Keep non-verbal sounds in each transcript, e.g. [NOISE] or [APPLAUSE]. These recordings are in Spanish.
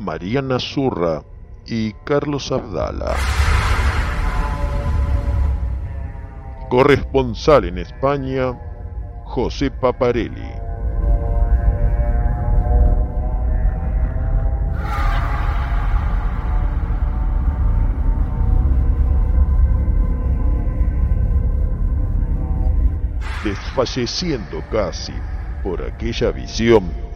Mariana Zurra y Carlos Abdala. Corresponsal en España, José Paparelli. Desfalleciendo casi por aquella visión,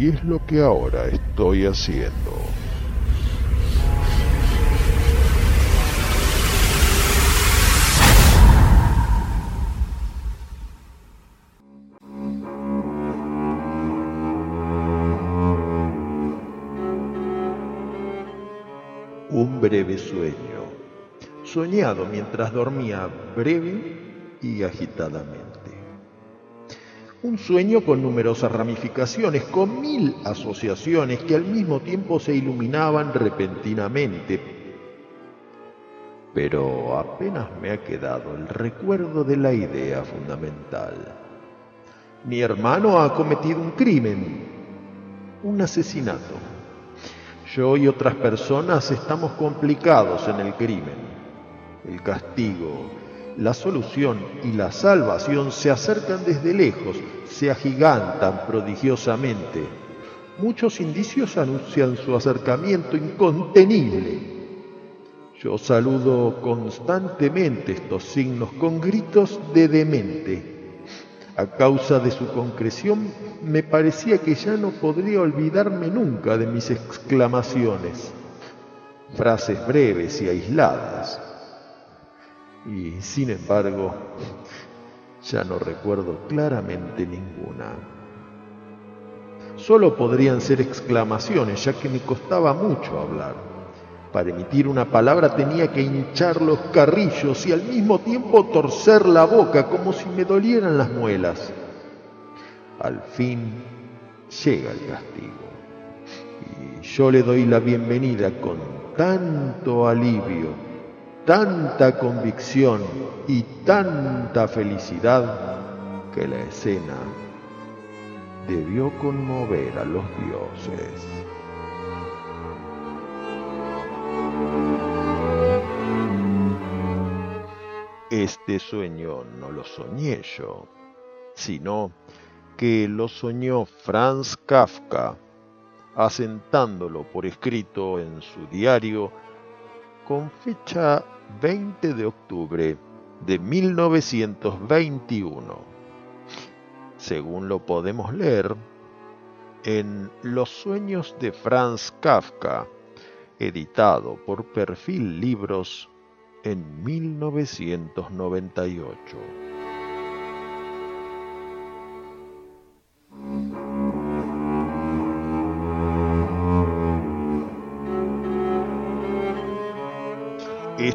Y es lo que ahora estoy haciendo. Un breve sueño, soñado mientras dormía breve y agitadamente. Un sueño con numerosas ramificaciones, con mil asociaciones que al mismo tiempo se iluminaban repentinamente. Pero apenas me ha quedado el recuerdo de la idea fundamental. Mi hermano ha cometido un crimen, un asesinato. Yo y otras personas estamos complicados en el crimen. El castigo, la solución y la salvación se acercan desde lejos, se agigantan prodigiosamente. Muchos indicios anuncian su acercamiento incontenible. Yo saludo constantemente estos signos con gritos de demente. A causa de su concreción, me parecía que ya no podría olvidarme nunca de mis exclamaciones, frases breves y aisladas. Y sin embargo, ya no recuerdo claramente ninguna. Solo podrían ser exclamaciones, ya que me costaba mucho hablar. Para emitir una palabra tenía que hinchar los carrillos y al mismo tiempo torcer la boca como si me dolieran las muelas. Al fin llega el castigo y yo le doy la bienvenida con tanto alivio, tanta convicción y tanta felicidad que la escena debió conmover a los dioses. Este sueño no lo soñé yo, sino que lo soñó Franz Kafka, asentándolo por escrito en su diario con fecha 20 de octubre de 1921. Según lo podemos leer en Los sueños de Franz Kafka, editado por Perfil Libros en 1998.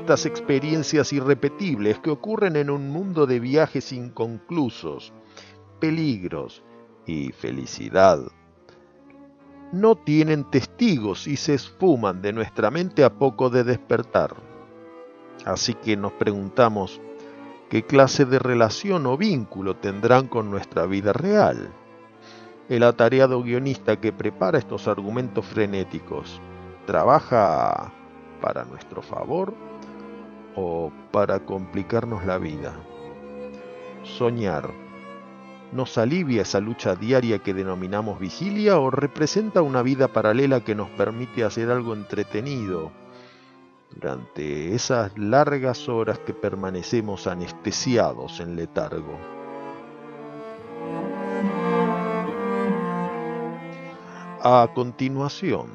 Estas experiencias irrepetibles que ocurren en un mundo de viajes inconclusos, peligros y felicidad no tienen testigos y se esfuman de nuestra mente a poco de despertar. Así que nos preguntamos, ¿qué clase de relación o vínculo tendrán con nuestra vida real? El atareado guionista que prepara estos argumentos frenéticos, ¿trabaja para nuestro favor o para complicarnos la vida? Soñar ¿Nos alivia esa lucha diaria que denominamos vigilia o representa una vida paralela que nos permite hacer algo entretenido durante esas largas horas que permanecemos anestesiados en letargo? A continuación,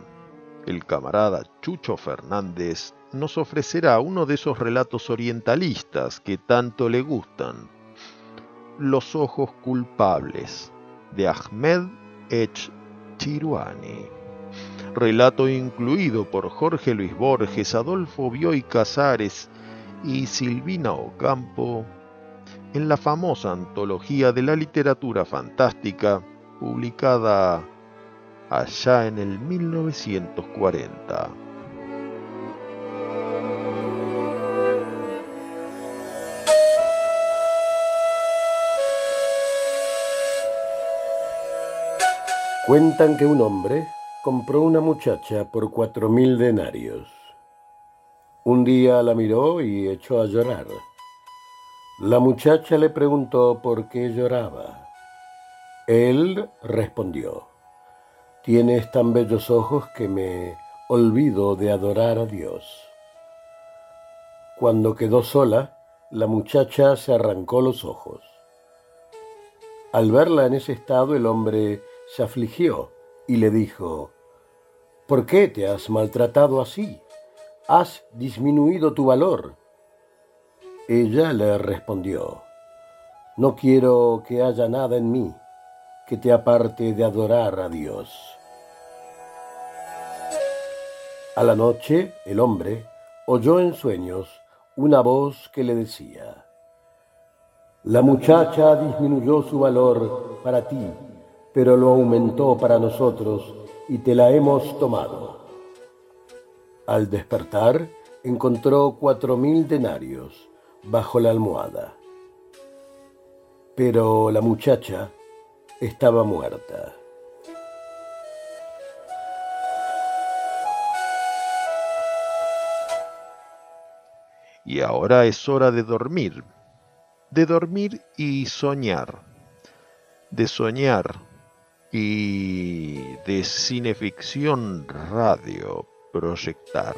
el camarada Chucho Fernández nos ofrecerá uno de esos relatos orientalistas que tanto le gustan los ojos culpables de Ahmed Ech Chiruani. Relato incluido por Jorge Luis Borges, Adolfo Bioy Casares y Silvina Ocampo en la famosa antología de la literatura fantástica publicada allá en el 1940. Cuentan que un hombre compró una muchacha por cuatro mil denarios. Un día la miró y echó a llorar. La muchacha le preguntó por qué lloraba. Él respondió, tienes tan bellos ojos que me olvido de adorar a Dios. Cuando quedó sola, la muchacha se arrancó los ojos. Al verla en ese estado, el hombre se afligió y le dijo, ¿por qué te has maltratado así? Has disminuido tu valor. Ella le respondió, no quiero que haya nada en mí que te aparte de adorar a Dios. A la noche el hombre oyó en sueños una voz que le decía, la muchacha disminuyó su valor para ti pero lo aumentó para nosotros y te la hemos tomado. Al despertar, encontró cuatro mil denarios bajo la almohada. Pero la muchacha estaba muerta. Y ahora es hora de dormir, de dormir y soñar, de soñar y de cineficción radio proyectar.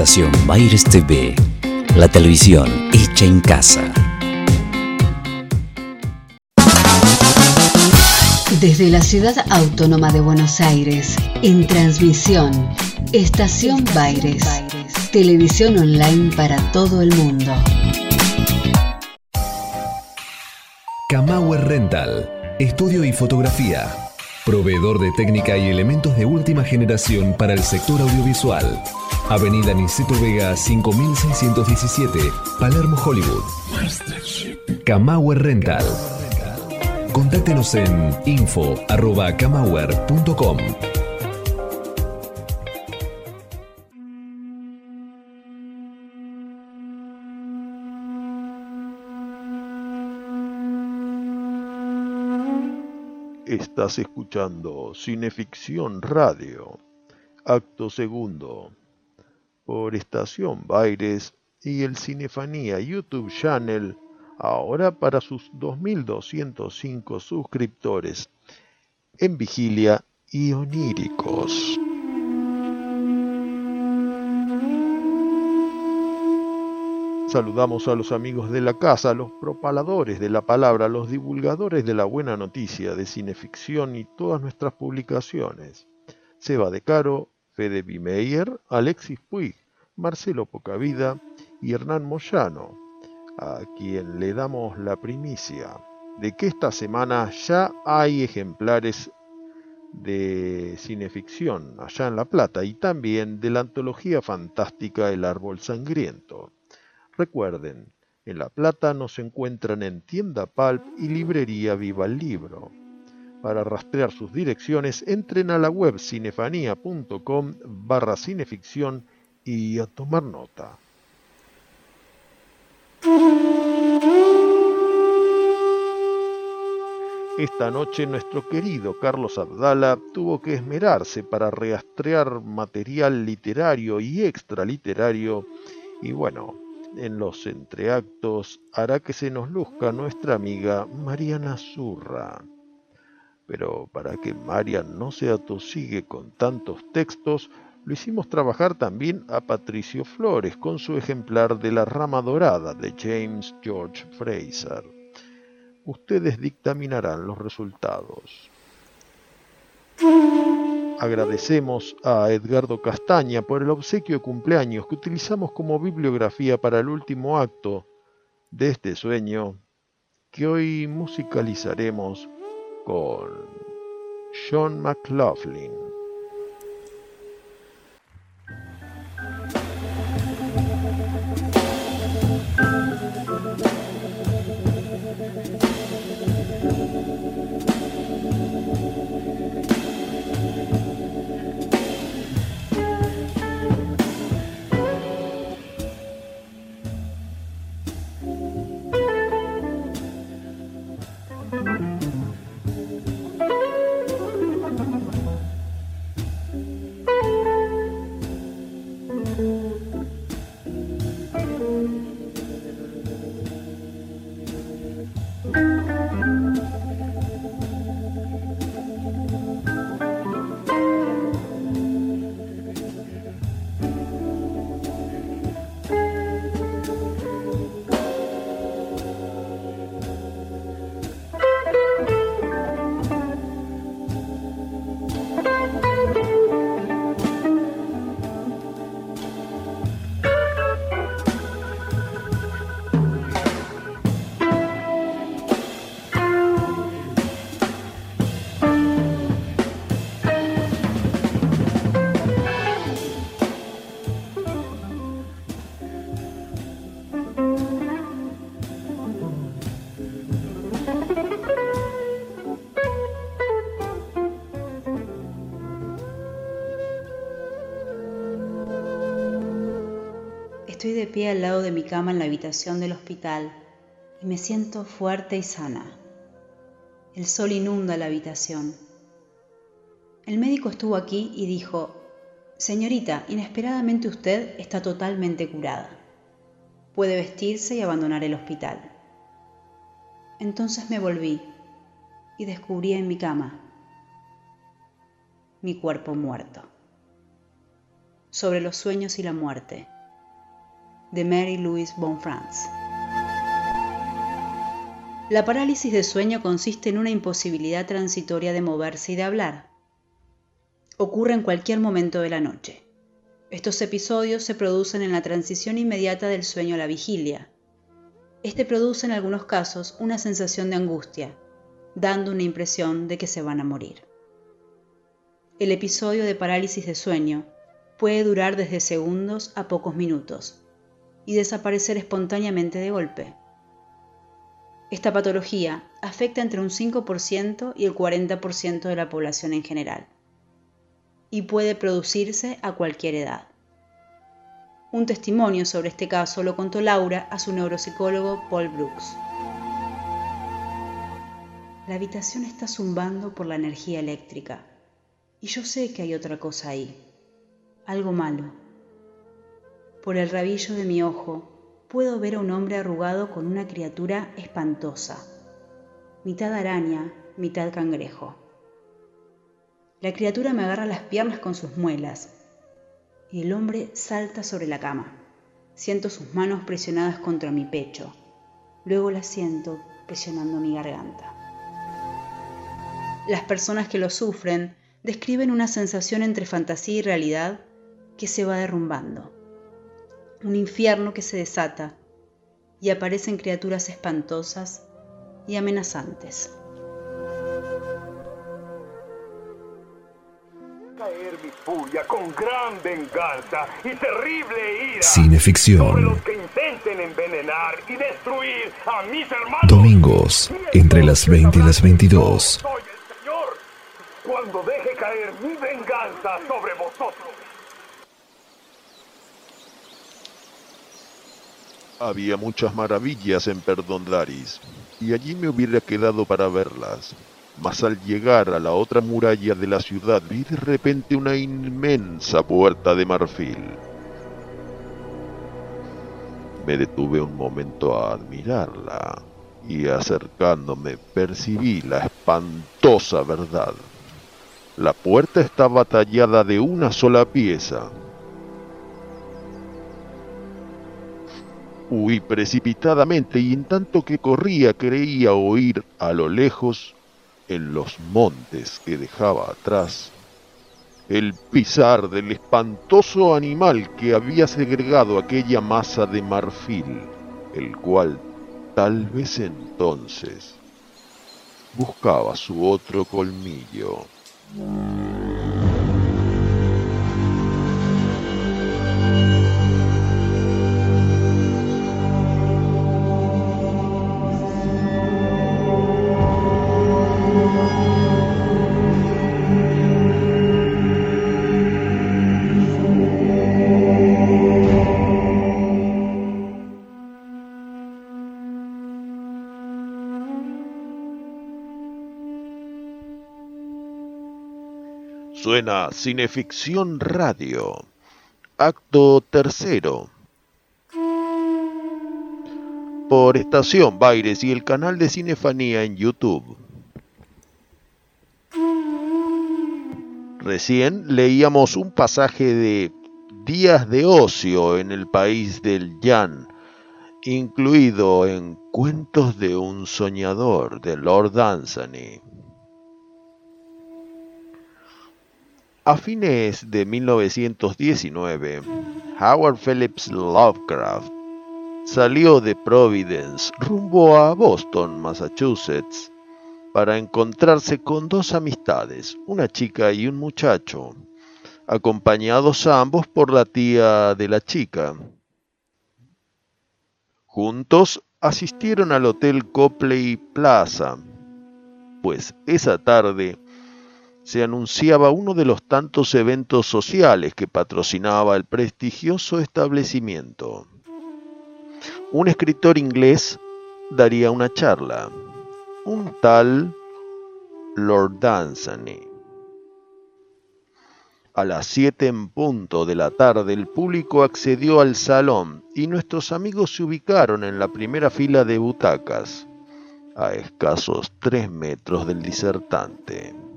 Estación Baires TV, la televisión hecha en casa. Desde la ciudad autónoma de Buenos Aires, en transmisión, Estación Baires, televisión online para todo el mundo. Camauer Rental, estudio y fotografía. Proveedor de técnica y elementos de última generación para el sector audiovisual. Avenida Niceto Vega 5617, Palermo, Hollywood. Camauer Rental. Contáctenos en info.camauer.com. Estás escuchando Cineficción Radio, acto segundo, por Estación Baires y el Cinefanía YouTube Channel ahora para sus 2.205 suscriptores en vigilia y oníricos. Saludamos a los amigos de la casa, los propaladores de la palabra, los divulgadores de la buena noticia de cineficción y todas nuestras publicaciones. Seba de Caro, Fede Bimeyer, Alexis Puig, Marcelo Pocavida y Hernán Moyano a quien le damos la primicia de que esta semana ya hay ejemplares de cineficción allá en La Plata y también de la antología fantástica El Árbol Sangriento. Recuerden, en La Plata nos encuentran en Tienda Palp y Librería Viva el Libro. Para rastrear sus direcciones, entren a la web cinefanía.com barra cineficción y a tomar nota. Esta noche nuestro querido Carlos Abdala tuvo que esmerarse para rastrear material literario y extraliterario y bueno, en los entreactos hará que se nos luzca nuestra amiga Mariana Zurra. Pero para que Marian no se atosigue con tantos textos, lo hicimos trabajar también a Patricio Flores con su ejemplar de La Rama Dorada de James George Fraser. Ustedes dictaminarán los resultados. Agradecemos a Edgardo Castaña por el obsequio de cumpleaños que utilizamos como bibliografía para el último acto de este sueño que hoy musicalizaremos con John McLaughlin. Pie al lado de mi cama en la habitación del hospital y me siento fuerte y sana. El sol inunda la habitación. El médico estuvo aquí y dijo, Señorita, inesperadamente usted está totalmente curada. Puede vestirse y abandonar el hospital. Entonces me volví y descubrí en mi cama mi cuerpo muerto. sobre los sueños y la muerte, de Mary Louise Bonfrance. La parálisis de sueño consiste en una imposibilidad transitoria de moverse y de hablar. Ocurre en cualquier momento de la noche. Estos episodios se producen en la transición inmediata del sueño a la vigilia. Este produce en algunos casos una sensación de angustia, dando una impresión de que se van a morir. El episodio de parálisis de sueño puede durar desde segundos a pocos minutos y desaparecer espontáneamente de golpe. Esta patología afecta entre un 5% y el 40% de la población en general y puede producirse a cualquier edad. Un testimonio sobre este caso lo contó Laura a su neuropsicólogo Paul Brooks. La habitación está zumbando por la energía eléctrica y yo sé que hay otra cosa ahí, algo malo. Por el rabillo de mi ojo puedo ver a un hombre arrugado con una criatura espantosa, mitad araña, mitad cangrejo. La criatura me agarra las piernas con sus muelas y el hombre salta sobre la cama. Siento sus manos presionadas contra mi pecho. Luego las siento presionando mi garganta. Las personas que lo sufren describen una sensación entre fantasía y realidad que se va derrumbando, un infierno que se desata y aparecen criaturas espantosas y amenazantes. Caer mi furia con gran venganza y terrible ira Cineficción. sobre los que intenten envenenar y destruir a mis hermanos. Domingos, entre las 20 y las 22. Soy el Señor cuando deje caer mi venganza sobre vosotros. Había muchas maravillas en Perdondaris, y allí me hubiera quedado para verlas. Mas al llegar a la otra muralla de la ciudad vi de repente una inmensa puerta de marfil. Me detuve un momento a admirarla y acercándome percibí la espantosa verdad. La puerta estaba tallada de una sola pieza. Huí precipitadamente y en tanto que corría creía oír a lo lejos, en los montes que dejaba atrás, el pisar del espantoso animal que había segregado aquella masa de marfil, el cual tal vez entonces buscaba su otro colmillo. Suena Cineficción Radio. Acto tercero. Por Estación Baires y el canal de Cinefanía en YouTube. Recién leíamos un pasaje de Días de Ocio en el país del Yan, incluido en Cuentos de un Soñador de Lord Anthony. A fines de 1919, Howard Phillips Lovecraft salió de Providence rumbo a Boston, Massachusetts, para encontrarse con dos amistades, una chica y un muchacho, acompañados ambos por la tía de la chica. Juntos asistieron al Hotel Copley Plaza, pues esa tarde se anunciaba uno de los tantos eventos sociales que patrocinaba el prestigioso establecimiento. Un escritor inglés daría una charla, un tal Lord Dunsany. A las siete en punto de la tarde el público accedió al salón y nuestros amigos se ubicaron en la primera fila de butacas, a escasos tres metros del disertante.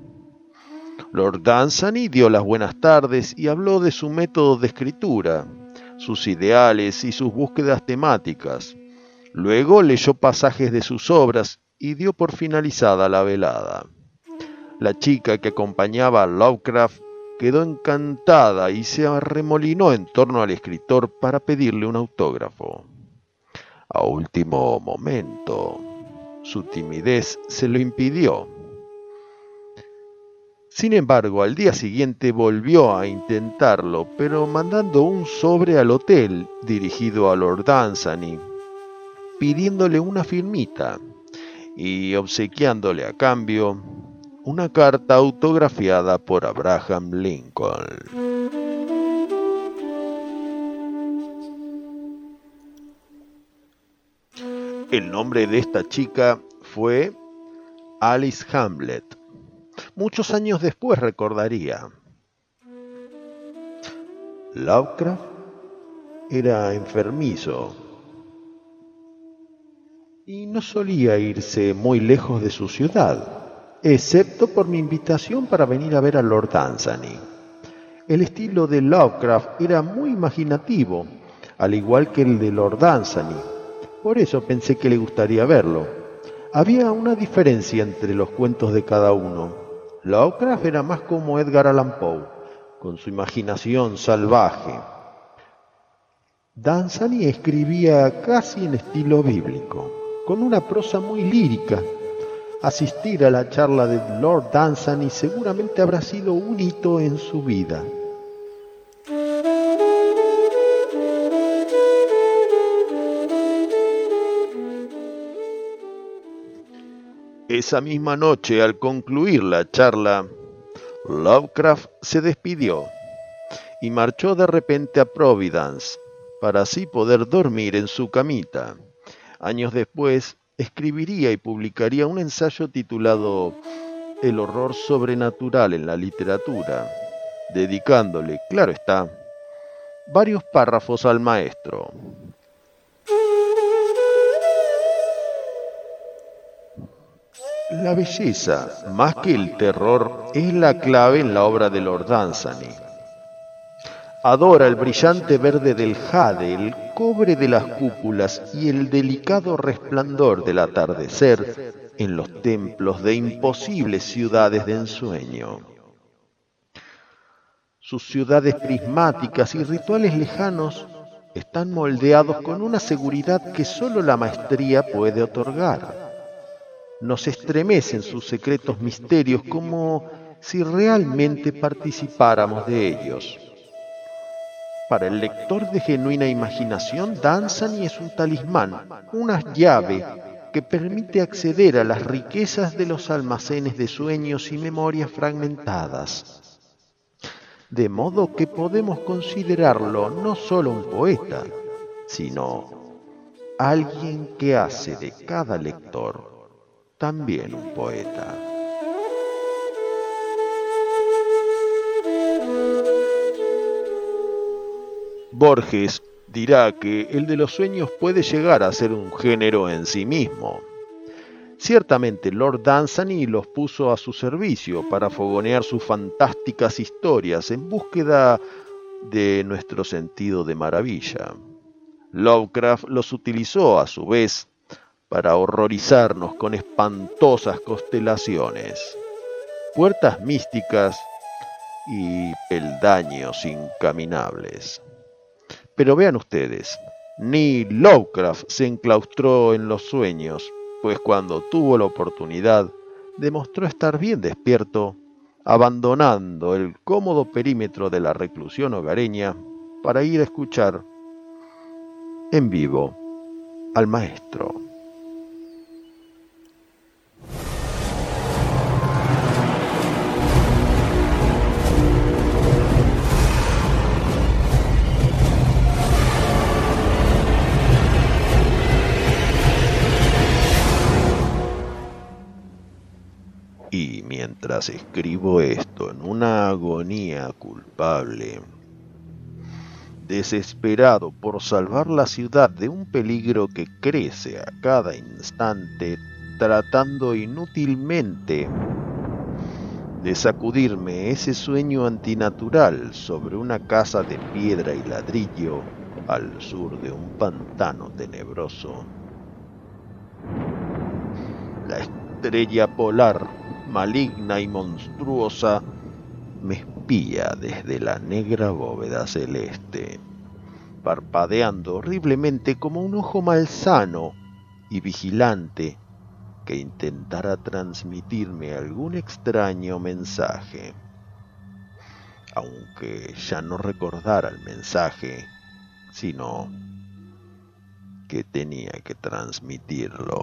Lord Dunsany dio las buenas tardes y habló de su método de escritura, sus ideales y sus búsquedas temáticas. Luego leyó pasajes de sus obras y dio por finalizada la velada. La chica que acompañaba a Lovecraft quedó encantada y se arremolinó en torno al escritor para pedirle un autógrafo. A último momento, su timidez se lo impidió sin embargo, al día siguiente volvió a intentarlo, pero mandando un sobre al hotel dirigido a Lord Dunsany, pidiéndole una firmita y obsequiándole a cambio una carta autografiada por Abraham Lincoln. El nombre de esta chica fue Alice Hamlet muchos años después recordaría. Lovecraft era enfermizo y no solía irse muy lejos de su ciudad, excepto por mi invitación para venir a ver a Lord Dunsany. El estilo de Lovecraft era muy imaginativo, al igual que el de Lord Dunsany. Por eso pensé que le gustaría verlo. Había una diferencia entre los cuentos de cada uno. Lovecraft era más como Edgar Allan Poe, con su imaginación salvaje. Danzani escribía casi en estilo bíblico, con una prosa muy lírica. Asistir a la charla de Lord Danzani seguramente habrá sido un hito en su vida. Esa misma noche, al concluir la charla, Lovecraft se despidió y marchó de repente a Providence para así poder dormir en su camita. Años después, escribiría y publicaría un ensayo titulado El horror sobrenatural en la literatura, dedicándole, claro está, varios párrafos al maestro. La belleza, más que el terror, es la clave en la obra de Lord Dunsany. Adora el brillante verde del jade, el cobre de las cúpulas y el delicado resplandor del atardecer en los templos de imposibles ciudades de ensueño. Sus ciudades prismáticas y rituales lejanos están moldeados con una seguridad que sólo la maestría puede otorgar nos estremecen sus secretos misterios como si realmente participáramos de ellos. Para el lector de genuina imaginación, Danzani es un talismán, una llave que permite acceder a las riquezas de los almacenes de sueños y memorias fragmentadas. De modo que podemos considerarlo no solo un poeta, sino alguien que hace de cada lector también un poeta. Borges dirá que el de los sueños puede llegar a ser un género en sí mismo. Ciertamente Lord Dunsany los puso a su servicio para fogonear sus fantásticas historias en búsqueda de nuestro sentido de maravilla. Lovecraft los utilizó a su vez para horrorizarnos con espantosas constelaciones, puertas místicas y peldaños incaminables. Pero vean ustedes, ni Lovecraft se enclaustró en los sueños, pues cuando tuvo la oportunidad demostró estar bien despierto, abandonando el cómodo perímetro de la reclusión hogareña para ir a escuchar en vivo al maestro. Mientras escribo esto en una agonía culpable, desesperado por salvar la ciudad de un peligro que crece a cada instante, tratando inútilmente de sacudirme ese sueño antinatural sobre una casa de piedra y ladrillo al sur de un pantano tenebroso. La estrella polar, maligna y monstruosa, me espía desde la negra bóveda celeste, parpadeando horriblemente como un ojo malsano y vigilante que intentara transmitirme algún extraño mensaje. Aunque ya no recordara el mensaje, sino que tenía que transmitirlo.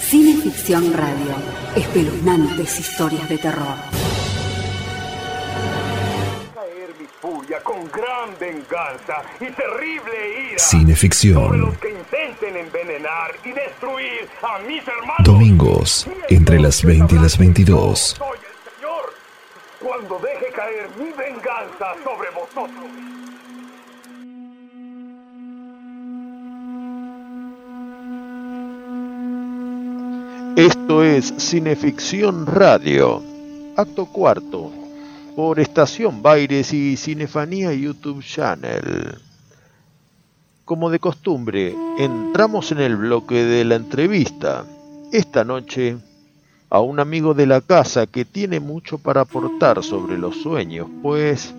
Cineficción Radio. Espeluznantes historias de terror. Caer mi furia con gran venganza y terrible ira. Cineficción. Sobre los que intenten envenenar y destruir a mis hermanos. Domingos, entre las 20 y las 22. Soy el Señor. Cuando deje caer mi venganza sobre vosotros. Esto es Cineficción Radio, acto cuarto, por Estación Baires y Cinefanía YouTube Channel. Como de costumbre, entramos en el bloque de la entrevista. Esta noche, a un amigo de la casa que tiene mucho para aportar sobre los sueños, pues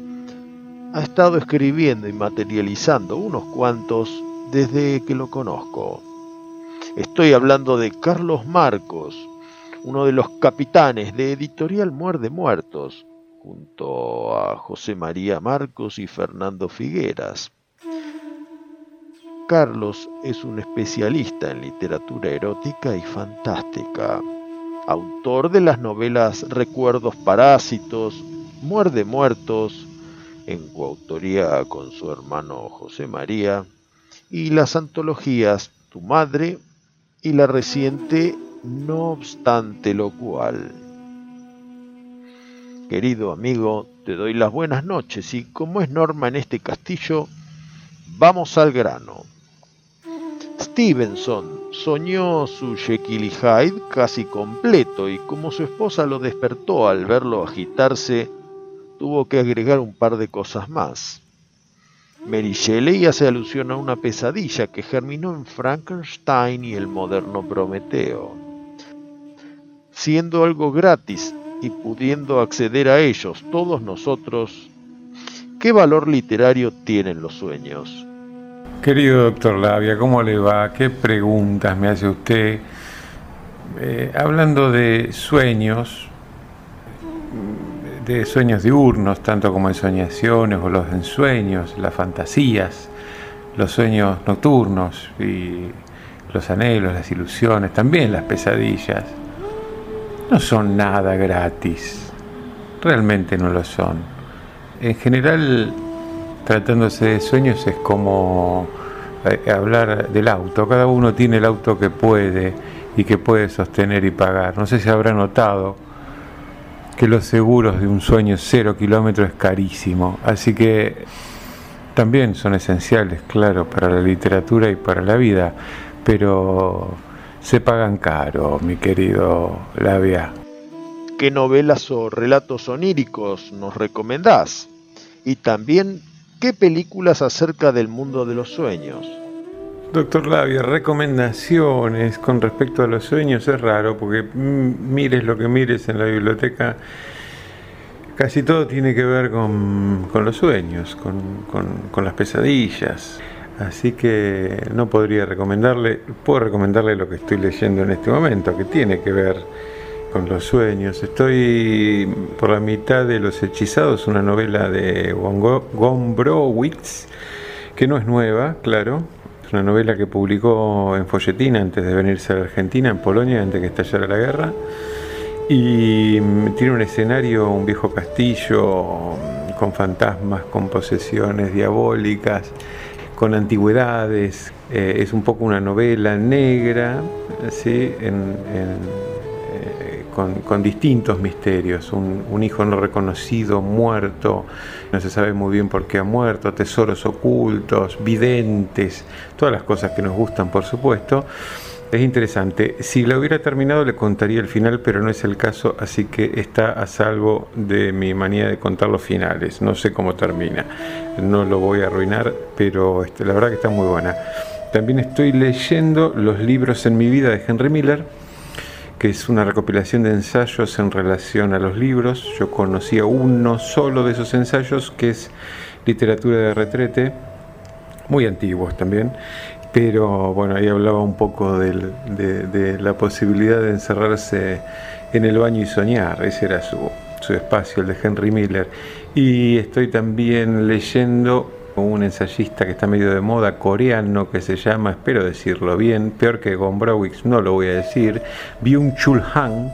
ha estado escribiendo y materializando unos cuantos desde que lo conozco. Estoy hablando de Carlos Marcos, uno de los capitanes de Editorial Muerde Muertos, junto a José María Marcos y Fernando Figueras. Carlos es un especialista en literatura erótica y fantástica, autor de las novelas Recuerdos Parásitos, Muerde Muertos, en coautoría con su hermano José María, y las antologías Tu Madre y la reciente No obstante lo cual. Querido amigo, te doy las buenas noches y como es norma en este castillo, vamos al grano. Stevenson soñó su Jekyll Hyde casi completo y como su esposa lo despertó al verlo agitarse, tuvo que agregar un par de cosas más. Mary Shelley hace alusión a una pesadilla que germinó en Frankenstein y el moderno Prometeo. Siendo algo gratis y pudiendo acceder a ellos todos nosotros, ¿qué valor literario tienen los sueños? Querido doctor Labia, ¿cómo le va? ¿Qué preguntas me hace usted? Eh, hablando de sueños, de sueños diurnos, tanto como ensoñaciones o los ensueños, las fantasías, los sueños nocturnos y los anhelos, las ilusiones, también las pesadillas, no son nada gratis, realmente no lo son. En general, tratándose de sueños es como eh, hablar del auto. Cada uno tiene el auto que puede y que puede sostener y pagar. No sé si habrá notado que los seguros de un sueño cero kilómetro es carísimo. Así que también son esenciales, claro, para la literatura y para la vida, pero se pagan caro, mi querido Labia. ¿Qué novelas o relatos oníricos nos recomendás? Y también ¿Qué películas acerca del mundo de los sueños? Doctor Labia, recomendaciones con respecto a los sueños es raro porque mires lo que mires en la biblioteca, casi todo tiene que ver con, los sueños, con las pesadillas. Así que no podría recomendarle, puedo recomendarle lo que estoy leyendo en este momento, que tiene que ver con los sueños. Estoy por la mitad de Los Hechizados, una novela de Gombrowicz, que no es nueva, claro. Una novela que publicó en Folletina antes de venirse a la Argentina, en Polonia, antes de que estallara la guerra. Y tiene un escenario, un viejo castillo con fantasmas, con posesiones diabólicas, con antigüedades. Eh, es un poco una novela negra, ¿sí? en con, distintos misterios, un, hijo no reconocido, muerto, no se sabe muy bien por qué ha muerto, tesoros ocultos, videntes, todas las cosas que nos gustan, por supuesto. Es interesante. Si la hubiera terminado le contaría el final, pero no es el caso, así que está a salvo de mi manía de contar los finales. No sé cómo termina. No lo voy a arruinar, pero este, la verdad que está muy buena. También estoy leyendo los libros en mi vida de Henry Miller que es una recopilación de ensayos en relación a los libros. Yo conocía uno solo de esos ensayos, que es Literatura de Retrete, muy antiguos también, pero bueno, ahí hablaba un poco de, la posibilidad de encerrarse en el baño y soñar, ese era su, su espacio, el de Henry Miller. Y estoy también leyendo un ensayista que está medio de moda coreano que se llama, espero decirlo bien, peor que Gombrowicz, no lo voy a decir, Byung-Chul Han,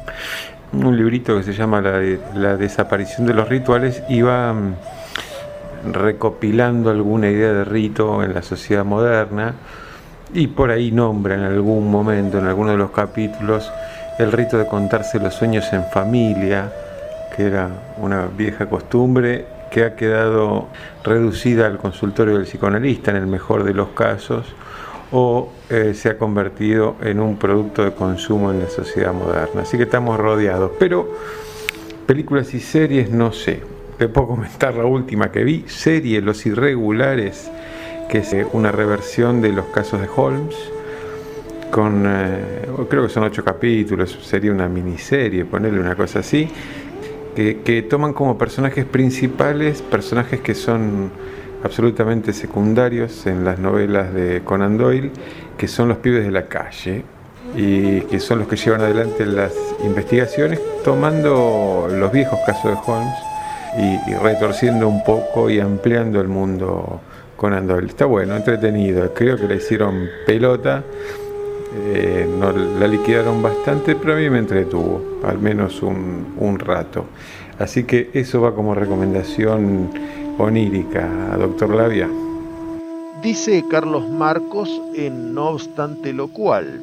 un librito que se llama la, desaparición de los rituales y va mm, recopilando alguna idea de rito en la sociedad moderna y por ahí nombra en algún momento, en alguno de los capítulos, el rito de contarse los sueños en familia, que era una vieja costumbre que ha quedado reducida al consultorio del psicoanalista en el mejor de los casos o eh, se ha convertido en un producto de consumo en la sociedad moderna. Así que estamos rodeados. Pero películas y series no sé. Te puedo comentar la última que vi, serie Los Irregulares, que es eh, una reversión de los casos de Holmes con, eh, creo que son ocho capítulos, sería una miniserie, ponerle una cosa así, que, toman como personajes principales personajes que son absolutamente secundarios en las novelas de Conan Doyle, que son los pibes de la calle y que son los que llevan adelante las investigaciones, tomando los viejos casos de Holmes y, retorciendo un poco y ampliando el mundo Conan Doyle. Está bueno, entretenido, creo que la hicieron pelota. Eh, no, la liquidaron bastante, pero a mí me entretuvo, al menos un, un rato. Así que eso va como recomendación onírica, doctor Labia. Dice Carlos Marcos en No obstante lo cual,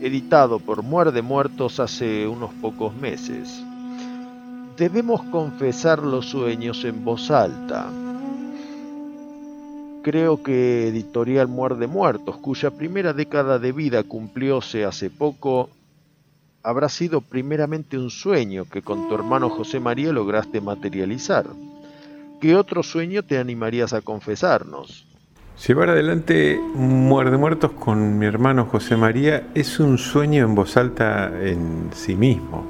editado por Muerde Muertos hace unos pocos meses. debemos confesar los sueños en voz alta. Creo que Editorial Muerde Muertos, cuya primera década de vida cumplióse hace poco, habrá sido primeramente un sueño que con tu hermano José María lograste materializar. ¿Qué otro sueño te animarías a confesarnos? Llevar adelante Muerde Muertos con mi hermano José María es un sueño en voz alta en sí mismo.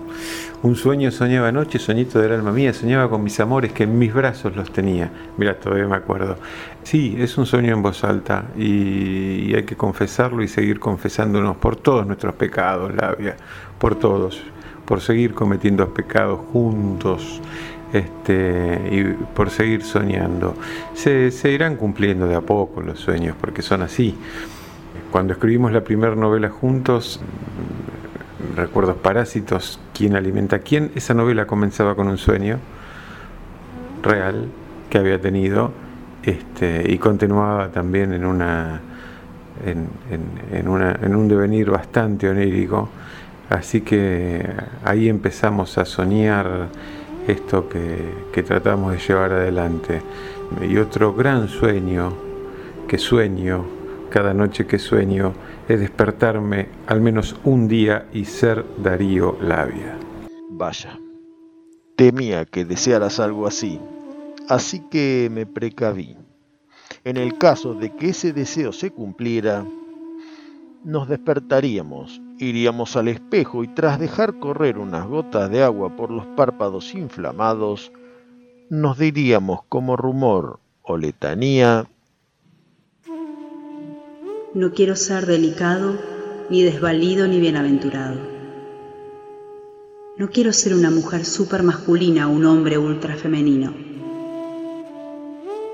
Un sueño soñaba anoche, soñito del alma mía, soñaba con mis amores que en mis brazos los tenía. Mira, todavía me acuerdo. Sí, es un sueño en voz alta y, hay que confesarlo y seguir confesándonos por todos nuestros pecados, Labia, por todos, por seguir cometiendo pecados juntos este, y por seguir soñando. Se, irán cumpliendo de a poco los sueños, porque son así. Cuando escribimos la primera novela juntos, Recuerdos Parásitos, ¿Quién alimenta quién? Esa novela comenzaba con un sueño real que había tenido este, y continuaba también en, una, en, una, en un devenir bastante onírico. Así que ahí empezamos a soñar esto que, tratamos de llevar adelante. Y otro gran sueño que sueño, cada noche que sueño, es despertarme al menos un día y ser Darío Labia. Vaya, temía que desearas algo así, así que me precaví. En el caso de que ese deseo se cumpliera, nos despertaríamos, iríamos al espejo y tras dejar correr unas gotas de agua por los párpados inflamados, nos diríamos como rumor o letanía, No quiero ser delicado, ni desvalido, ni bienaventurado. No quiero ser una mujer super masculina o un hombre ultra femenino.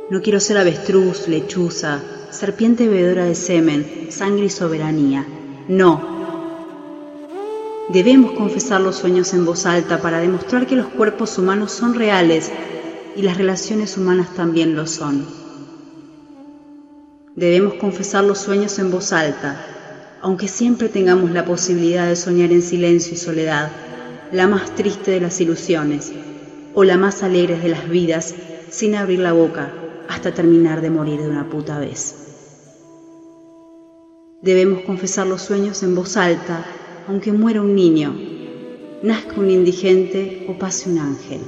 No quiero ser avestruz, lechuza, serpiente bebedora de semen, sangre y soberanía. No. Debemos confesar los sueños en voz alta para demostrar que los cuerpos humanos son reales y las relaciones humanas también lo son. Debemos confesar los sueños en voz alta, aunque siempre tengamos la posibilidad de soñar en silencio y soledad, la más triste de las ilusiones o la más alegre de las vidas, sin abrir la boca hasta terminar de morir de una puta vez. Debemos confesar los sueños en voz alta, aunque muera un niño, nazca un indigente o pase un ángel.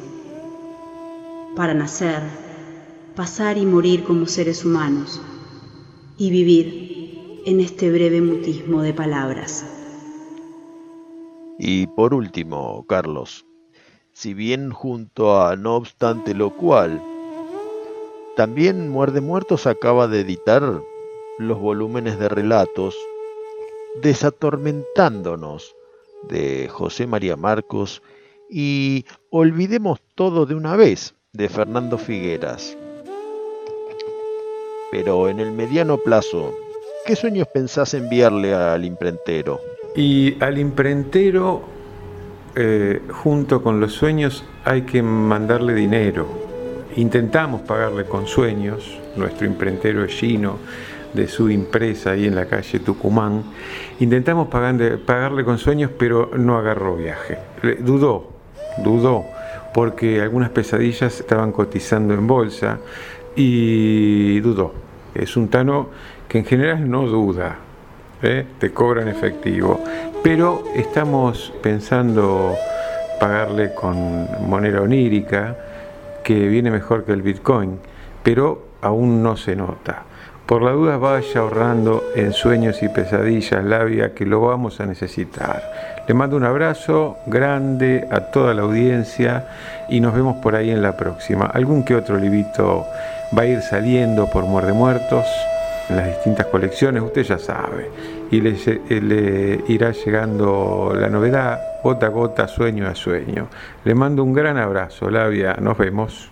Para nacer, pasar y morir como seres humanos y vivir en este breve mutismo de palabras. Y por último, Carlos, si bien junto a No obstante lo cual, también Muerde Muertos acaba de editar los volúmenes de relatos Desatormentándonos de José María Marcos y Olvidemos todo de una vez de Fernando Figueras. Pero en el mediano plazo, ¿qué sueños pensás enviarle al imprentero? Y al imprentero, eh, junto con los sueños, hay que mandarle dinero Intentamos pagarle con sueños, nuestro imprentero es Gino, de su impresa ahí en la calle Tucumán. Intentamos pagarle con sueños, pero no agarró viaje. Dudó, dudó, porque algunas pesadillas estaban cotizando en bolsa y dudó. Es un tano que en general no duda, ¿eh? te cobra en efectivo, pero estamos pensando pagarle con moneda onírica que viene mejor que el Bitcoin, pero aún no se nota. Por la duda vaya ahorrando en sueños y pesadillas, Labia, que lo vamos a necesitar. Le mando un abrazo grande a toda la audiencia y nos vemos por ahí en la próxima. Algún que otro libito va a ir saliendo por Muerde Muertos en las distintas colecciones, usted ya sabe. Y le, le irá llegando la novedad gota a gota, sueño a sueño. Le mando un gran abrazo, Labia, nos vemos.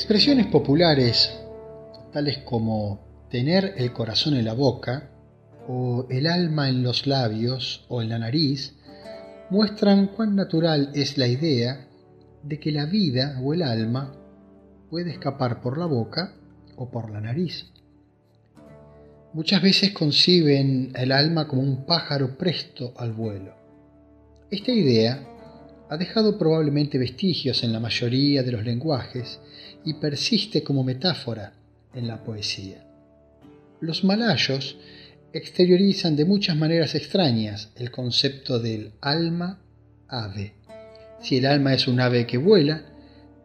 Expresiones populares, tales como tener el corazón en la boca, o el alma en los labios o en la nariz, muestran cuán natural es la idea de que la vida o el alma puede escapar por la boca o por la nariz. Muchas veces conciben el alma como un pájaro presto al vuelo. Esta idea ha dejado probablemente vestigios en la mayoría de los lenguajes y persiste como metáfora en la poesía. Los malayos exteriorizan de muchas maneras extrañas el concepto del alma ave. Si el alma es un ave que vuela,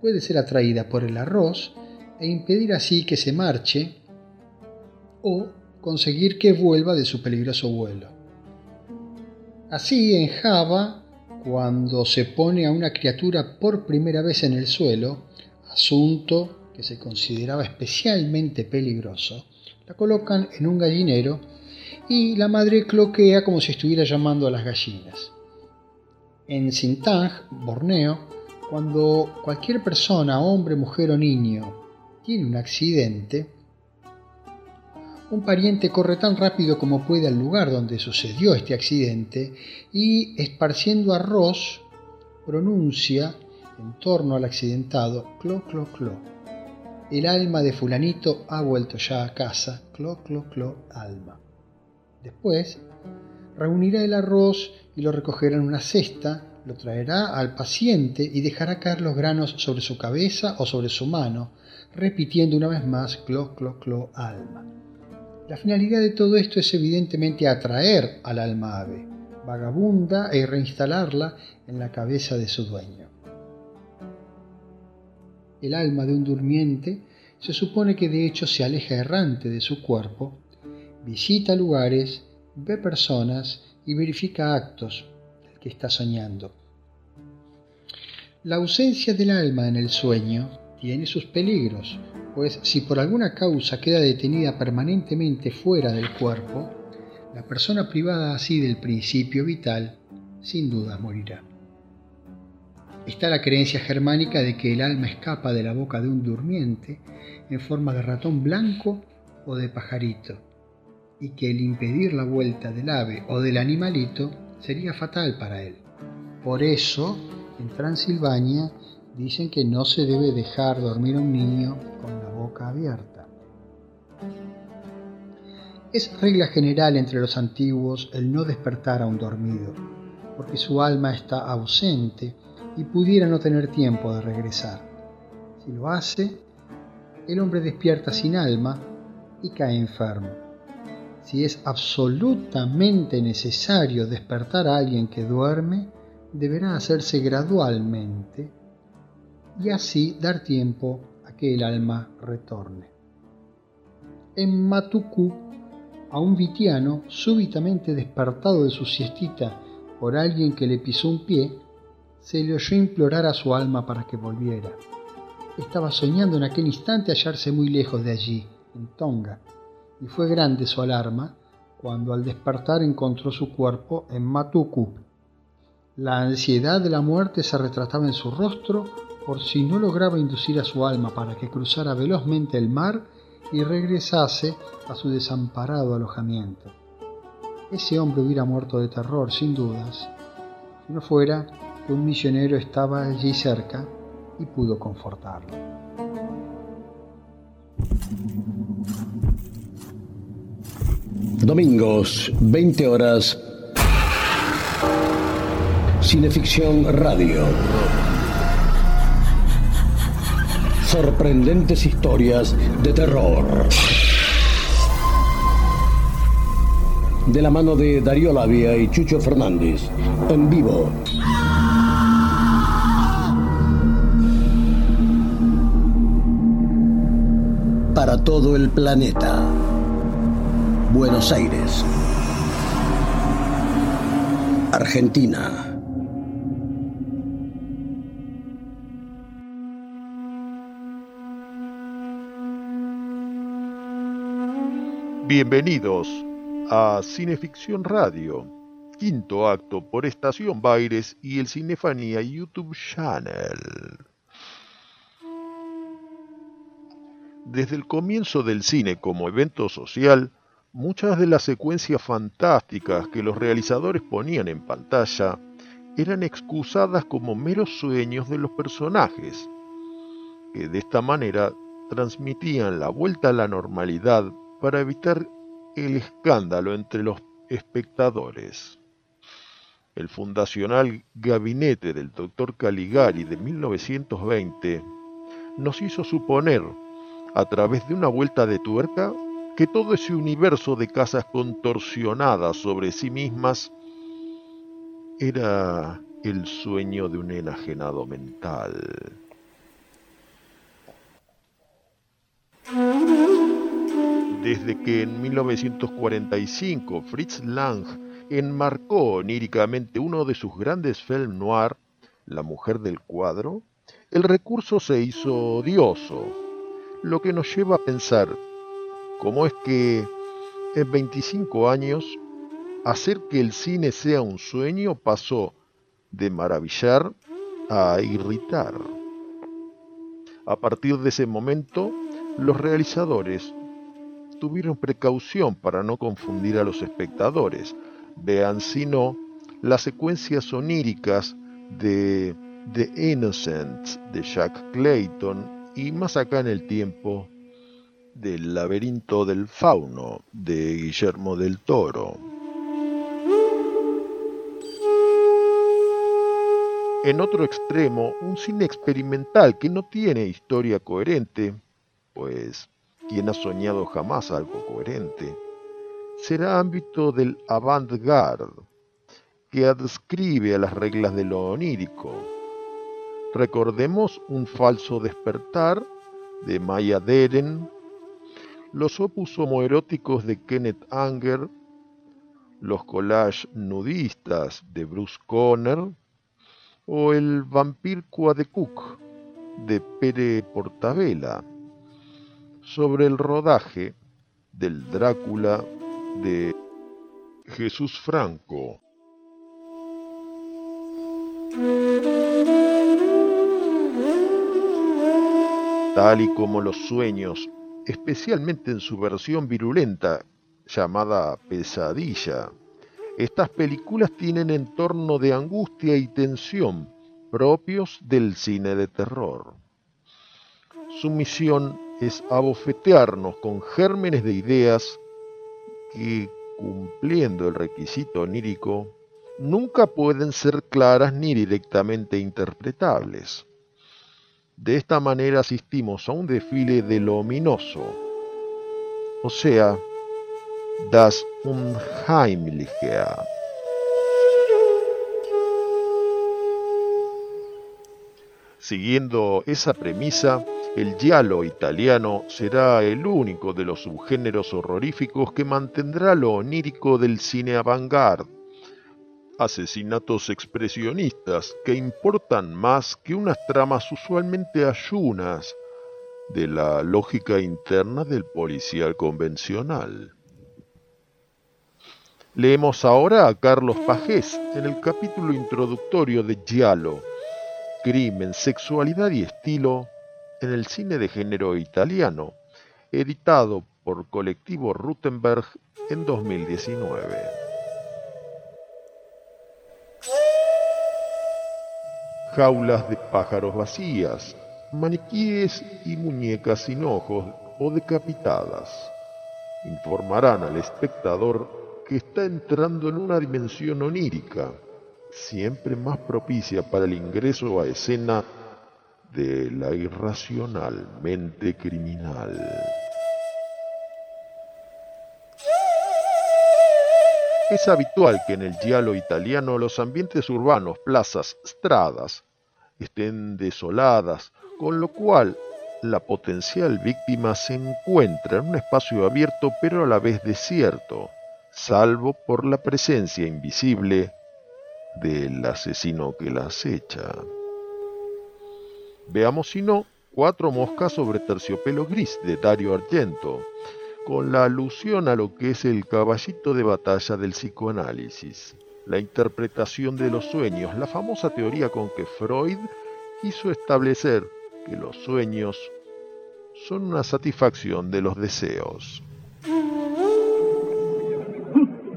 puede ser atraída por el arroz e impedir así que se marche o conseguir que vuelva de su peligroso vuelo. Así en Java, cuando se pone a una criatura por primera vez en el suelo, asunto que se consideraba especialmente peligroso, la colocan en un gallinero y la madre cloquea como si estuviera llamando a las gallinas. En Sintang, Borneo, cuando cualquier persona, hombre, mujer o niño, tiene un accidente, un pariente corre tan rápido como puede al lugar donde sucedió este accidente y, esparciendo arroz, pronuncia en torno al accidentado, clo, clo, clo. El alma de fulanito ha vuelto ya a casa, clo, clo, clo, alma. Después, reunirá el arroz y lo recogerá en una cesta, lo traerá al paciente y dejará caer los granos sobre su cabeza o sobre su mano, repitiendo una vez más clo, clo, clo, alma. La finalidad de todo esto es evidentemente atraer al alma ave, vagabunda e reinstalarla en la cabeza de su dueño. El alma de un durmiente se supone que de hecho se aleja errante de su cuerpo visita lugares, ve personas y verifica actos del que está soñando. La ausencia del alma en el sueño tiene sus peligros, pues si por alguna causa queda detenida permanentemente fuera del cuerpo, la persona privada así del principio vital sin duda morirá. Está la creencia germánica de que el alma escapa de la boca de un durmiente en forma de ratón blanco o de pajarito, y que el impedir la vuelta del ave o del animalito sería fatal para él. Por eso, en Transilvania dicen que no se debe dejar dormir a un niño con la boca abierta. Es regla general entre los antiguos el no despertar a un dormido, porque su alma está ausente y pudiera no tener tiempo de regresar. Si lo hace, el hombre despierta sin alma y cae enfermo si es absolutamente necesario despertar a alguien que duerme, deberá hacerse gradualmente y así dar tiempo a que el alma retorne. En Matucú, a un vitiano súbitamente despertado de su siestita por alguien que le pisó un pie, se le oyó implorar a su alma para que volviera. Estaba soñando en aquel instante hallarse muy lejos de allí, en Tonga, y fue grande su alarma cuando al despertar encontró su cuerpo en Matuku. La ansiedad de la muerte se retrataba en su rostro por si no lograba inducir a su alma para que cruzara velozmente el mar y regresase a su desamparado alojamiento. Ese hombre hubiera muerto de terror, sin dudas, si no fuera un misionero estaba allí cerca y pudo confortarlo. Domingos, 20 horas. Cineficción Radio. Sorprendentes historias de terror. De la mano de Darío Labia y Chucho Fernández. En vivo. Todo el planeta. Buenos Aires, Argentina. Bienvenidos a Cineficción Radio, quinto acto por Estación Baires y el Cinefanía YouTube Channel. Desde el comienzo del cine como evento social, muchas de las secuencias fantásticas que los realizadores ponían en pantalla eran excusadas como meros sueños de los personajes, que de esta manera transmitían la vuelta a la normalidad para evitar el escándalo entre los espectadores. El fundacional gabinete del doctor Caligari de 1920 nos hizo suponer, a través de una vuelta de tuerca, que todo ese universo de casas contorsionadas sobre sí mismas era el sueño de un enajenado mental. Desde que en 1945 Fritz Lang enmarcó oníricamente uno de sus grandes film noir, La mujer del cuadro, el recurso se hizo odioso, lo que nos lleva a pensar cómo es que en 25 años hacer que el cine sea un sueño pasó de maravillar a irritar. A partir de ese momento, los realizadores tuvieron precaución para no confundir a los espectadores. Vean si no las secuencias oníricas de The Innocent de Jack Clayton y más acá en el tiempo del laberinto del fauno de Guillermo del Toro. En otro extremo, un cine experimental que no tiene historia coherente, pues ¿quién ha soñado jamás algo coherente? Será ámbito del avant-garde, que adscribe a las reglas de lo onírico. Recordemos un falso despertar de Maya Deren, los opus homoeróticos de Kenneth Anger, los collages nudistas de Bruce Conner, o el Vampir de Cook de Pere Portabella sobre el rodaje del Drácula de Jesús Franco. Tal y como los sueños, especialmente en su versión virulenta llamada pesadilla, estas películas tienen entorno de angustia y tensión propios del cine de terror. Su misión es abofetearnos con gérmenes de ideas que, cumpliendo el requisito onírico, nunca pueden ser claras ni directamente interpretables. De esta manera asistimos a un desfile de lo ominoso, o sea, das Unheimliche. Siguiendo esa premisa, el giallo italiano será el único de los subgéneros horroríficos que mantendrá lo onírico del cine avant-garde. Asesinatos expresionistas que importan más que unas tramas usualmente ayunas de la lógica interna del policial convencional. Leemos ahora a Carlos Pajés en el capítulo introductorio de Giallo, Crimen, Sexualidad y Estilo en el cine de género italiano, editado por Colectivo Rutenberg en 2019. Jaulas de pájaros vacías, maniquíes y muñecas sin ojos o decapitadas informarán al espectador que está entrando en una dimensión onírica, siempre más propicia para el ingreso a escena de la irracional mente criminal. Es habitual que en el giallo italiano los ambientes urbanos, plazas, stradas, estén desoladas, con lo cual la potencial víctima se encuentra en un espacio abierto pero a la vez desierto, salvo por la presencia invisible del asesino que la acecha. Veamos si no Cuatro moscas sobre terciopelo gris de Dario Argento, con la alusión a lo que es el caballito de batalla del psicoanálisis, la interpretación de los sueños, la famosa teoría con que Freud quiso establecer que los sueños son una satisfacción de los deseos.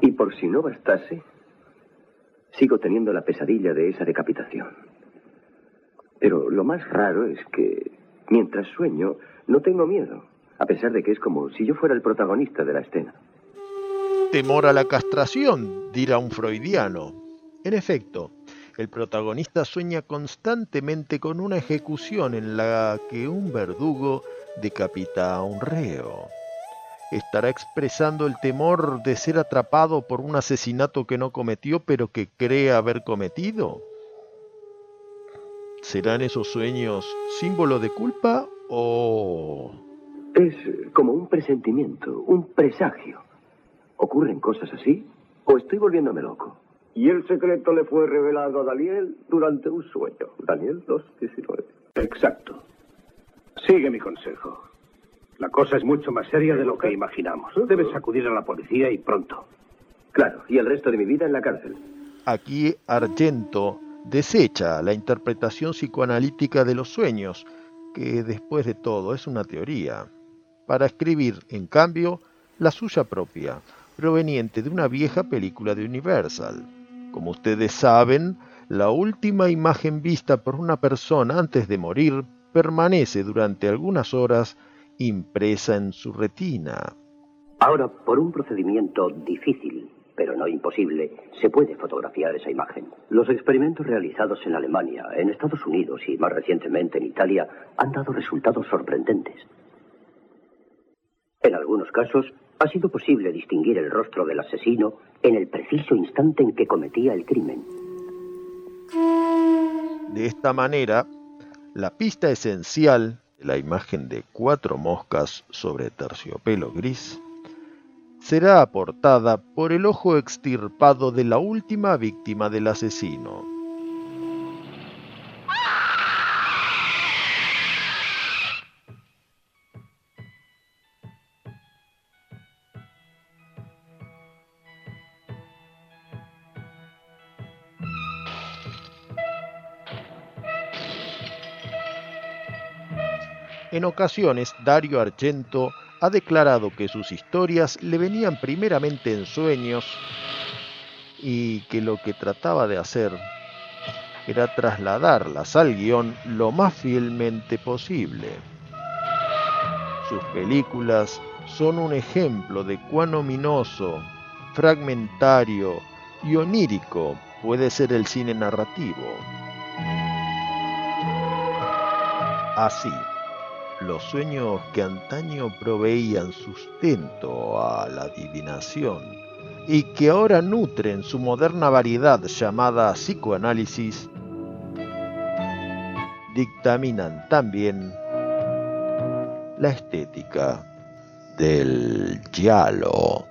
Y por si no bastase, sigo teniendo la pesadilla de esa decapitación. Pero lo más raro es que, mientras sueño, no tengo miedo, a pesar de que es como si yo fuera el protagonista de la escena. Temor a la castración, dirá un freudiano. En efecto, el protagonista sueña constantemente con una ejecución en la que un verdugo decapita a un reo. ¿Estará expresando el temor de ser atrapado por un asesinato que no cometió pero que cree haber cometido? ¿Serán esos sueños símbolo de culpa o...? Es como un presentimiento, un presagio. ¿Ocurren cosas así? ¿O estoy volviéndome loco? Y el secreto le fue revelado a Daniel durante un sueño. Daniel 2.19. Exacto. Sigue mi consejo. La cosa es mucho más seria de lo que imaginamos. Debes acudir a la policía y pronto. Claro, y el resto de mi vida en la cárcel. Aquí Argento desecha la interpretación psicoanalítica de los sueños, que después de todo es una teoría, para escribir, en cambio, la suya propia, proveniente de una vieja película de Universal. Como ustedes saben, la última imagen vista por una persona antes de morir permanece durante algunas horas impresa en su retina. Ahora, por un procedimiento difícil, pero no imposible, se puede fotografiar esa imagen. Los experimentos realizados en Alemania, en Estados Unidos y más recientemente en Italia han dado resultados sorprendentes. En algunos casos, ha sido posible distinguir el rostro del asesino en el preciso instante en que cometía el crimen. De esta manera, la pista esencial de la imagen de cuatro moscas sobre terciopelo gris será aportada por el ojo extirpado de la última víctima del asesino. En ocasiones, Dario Argento ha declarado que sus historias le venían primeramente en sueños y que lo que trataba de hacer era trasladarlas al guion lo más fielmente posible. Sus películas son un ejemplo de cuán ominoso, fragmentario y onírico puede ser el cine narrativo. Así, los sueños que antaño proveían sustento a la adivinación y que ahora nutren su moderna variedad llamada psicoanálisis, dictaminan también la estética del giallo.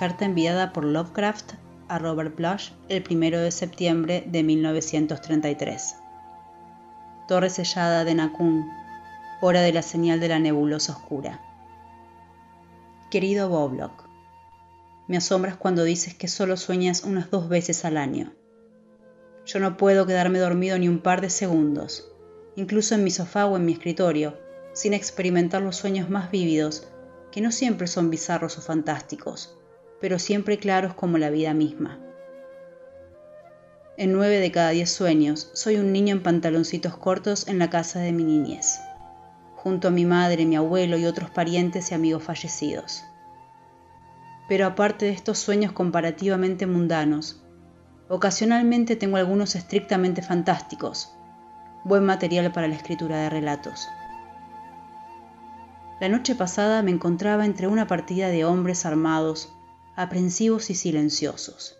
Carta enviada por Lovecraft a Robert Blush el 1 de septiembre de 1933. Torre sellada de Nakun, hora de la señal de la nebulosa oscura. Querido Boblock, me asombras cuando dices que solo sueñas unas dos veces al año. Yo no puedo quedarme dormido ni un par de segundos, incluso en mi sofá o en mi escritorio, sin experimentar los sueños más vívidos, que no siempre son bizarros o fantásticos, pero siempre claros como la vida misma. En nueve de cada diez sueños soy un niño en pantaloncitos cortos en la casa de mi niñez, junto a mi madre, mi abuelo y otros parientes y amigos fallecidos. Pero aparte de estos sueños comparativamente mundanos, ocasionalmente tengo algunos estrictamente fantásticos, buen material para la escritura de relatos. La noche pasada me encontraba entre una partida de hombres armados aprensivos y silenciosos,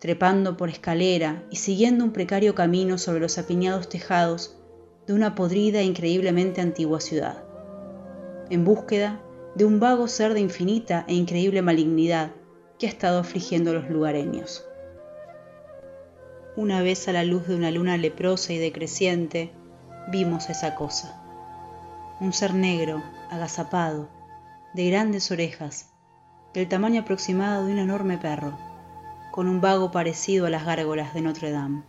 trepando por escalera y siguiendo un precario camino sobre los apiñados tejados de una podrida e increíblemente antigua ciudad, en búsqueda de un vago ser de infinita e increíble malignidad que ha estado afligiendo a los lugareños. Una vez a la luz de una luna leprosa y decreciente, vimos esa cosa. Un ser negro, agazapado, de grandes orejas, del tamaño aproximado de un enorme perro, con un vago parecido a las gárgolas de Notre Dame.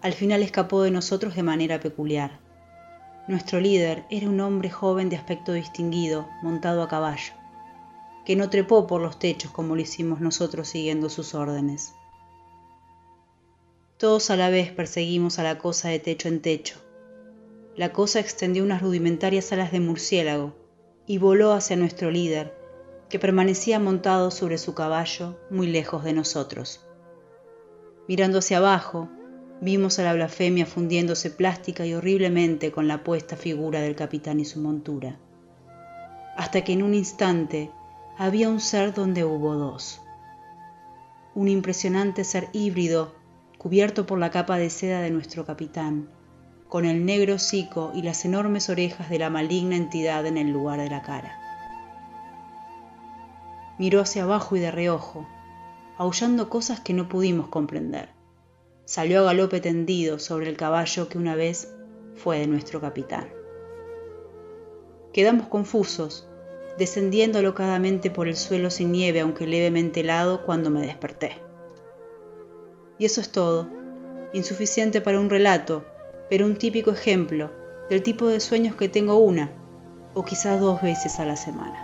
Al final escapó de nosotros de manera peculiar. Nuestro líder era un hombre joven de aspecto distinguido, montado a caballo, que no trepó por los techos como lo hicimos nosotros siguiendo sus órdenes. Todos a la vez perseguimos a la cosa de techo en techo. La cosa extendió unas rudimentarias alas de murciélago y voló hacia nuestro líder, que permanecía montado sobre su caballo muy lejos de nosotros. Mirando hacia abajo, vimos a la blasfemia fundiéndose plástica y horriblemente con la puesta figura del capitán y su montura, hasta que en un instante había un ser donde hubo dos. Un impresionante ser híbrido cubierto por la capa de seda de nuestro capitán, con el negro hocico y las enormes orejas de la maligna entidad en el lugar de la cara miró hacia abajo y de reojo, aullando cosas que no pudimos comprender. Salió a galope tendido sobre el caballo que una vez fue de nuestro capitán. Quedamos confusos, descendiendo alocadamente por el suelo sin nieve, aunque levemente helado, cuando me desperté. Y eso es todo, insuficiente para un relato, pero un típico ejemplo del tipo de sueños que tengo una o quizás dos veces a la semana.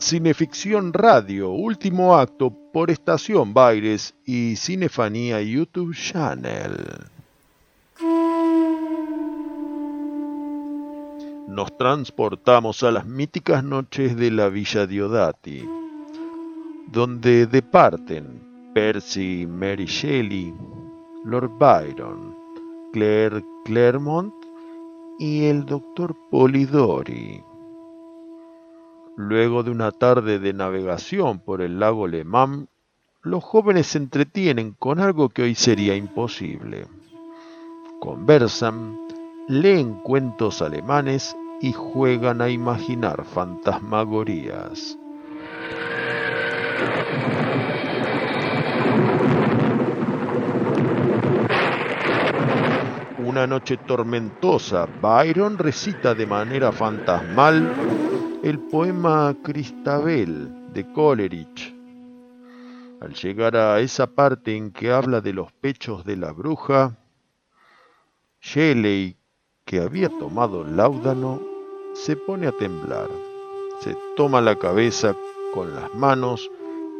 Cineficción Radio, último acto por Estación Baires y Cinefanía YouTube Channel. Nos transportamos a las míticas noches de la Villa Diodati, donde departen Percy Mary Shelley, Lord Byron, Claire Claremont y el Dr. Polidori. Luego de una tarde de navegación por el lago Le Mans, los jóvenes se entretienen con algo que hoy sería imposible. Conversan, leen cuentos alemanes y juegan a imaginar fantasmagorías. Una noche tormentosa, Byron recita de manera fantasmal el poema Cristabel de Coleridge. Al llegar a esa parte en que habla de los pechos de la bruja, Shelley, que había tomado láudano, se pone a temblar, se toma la cabeza con las manos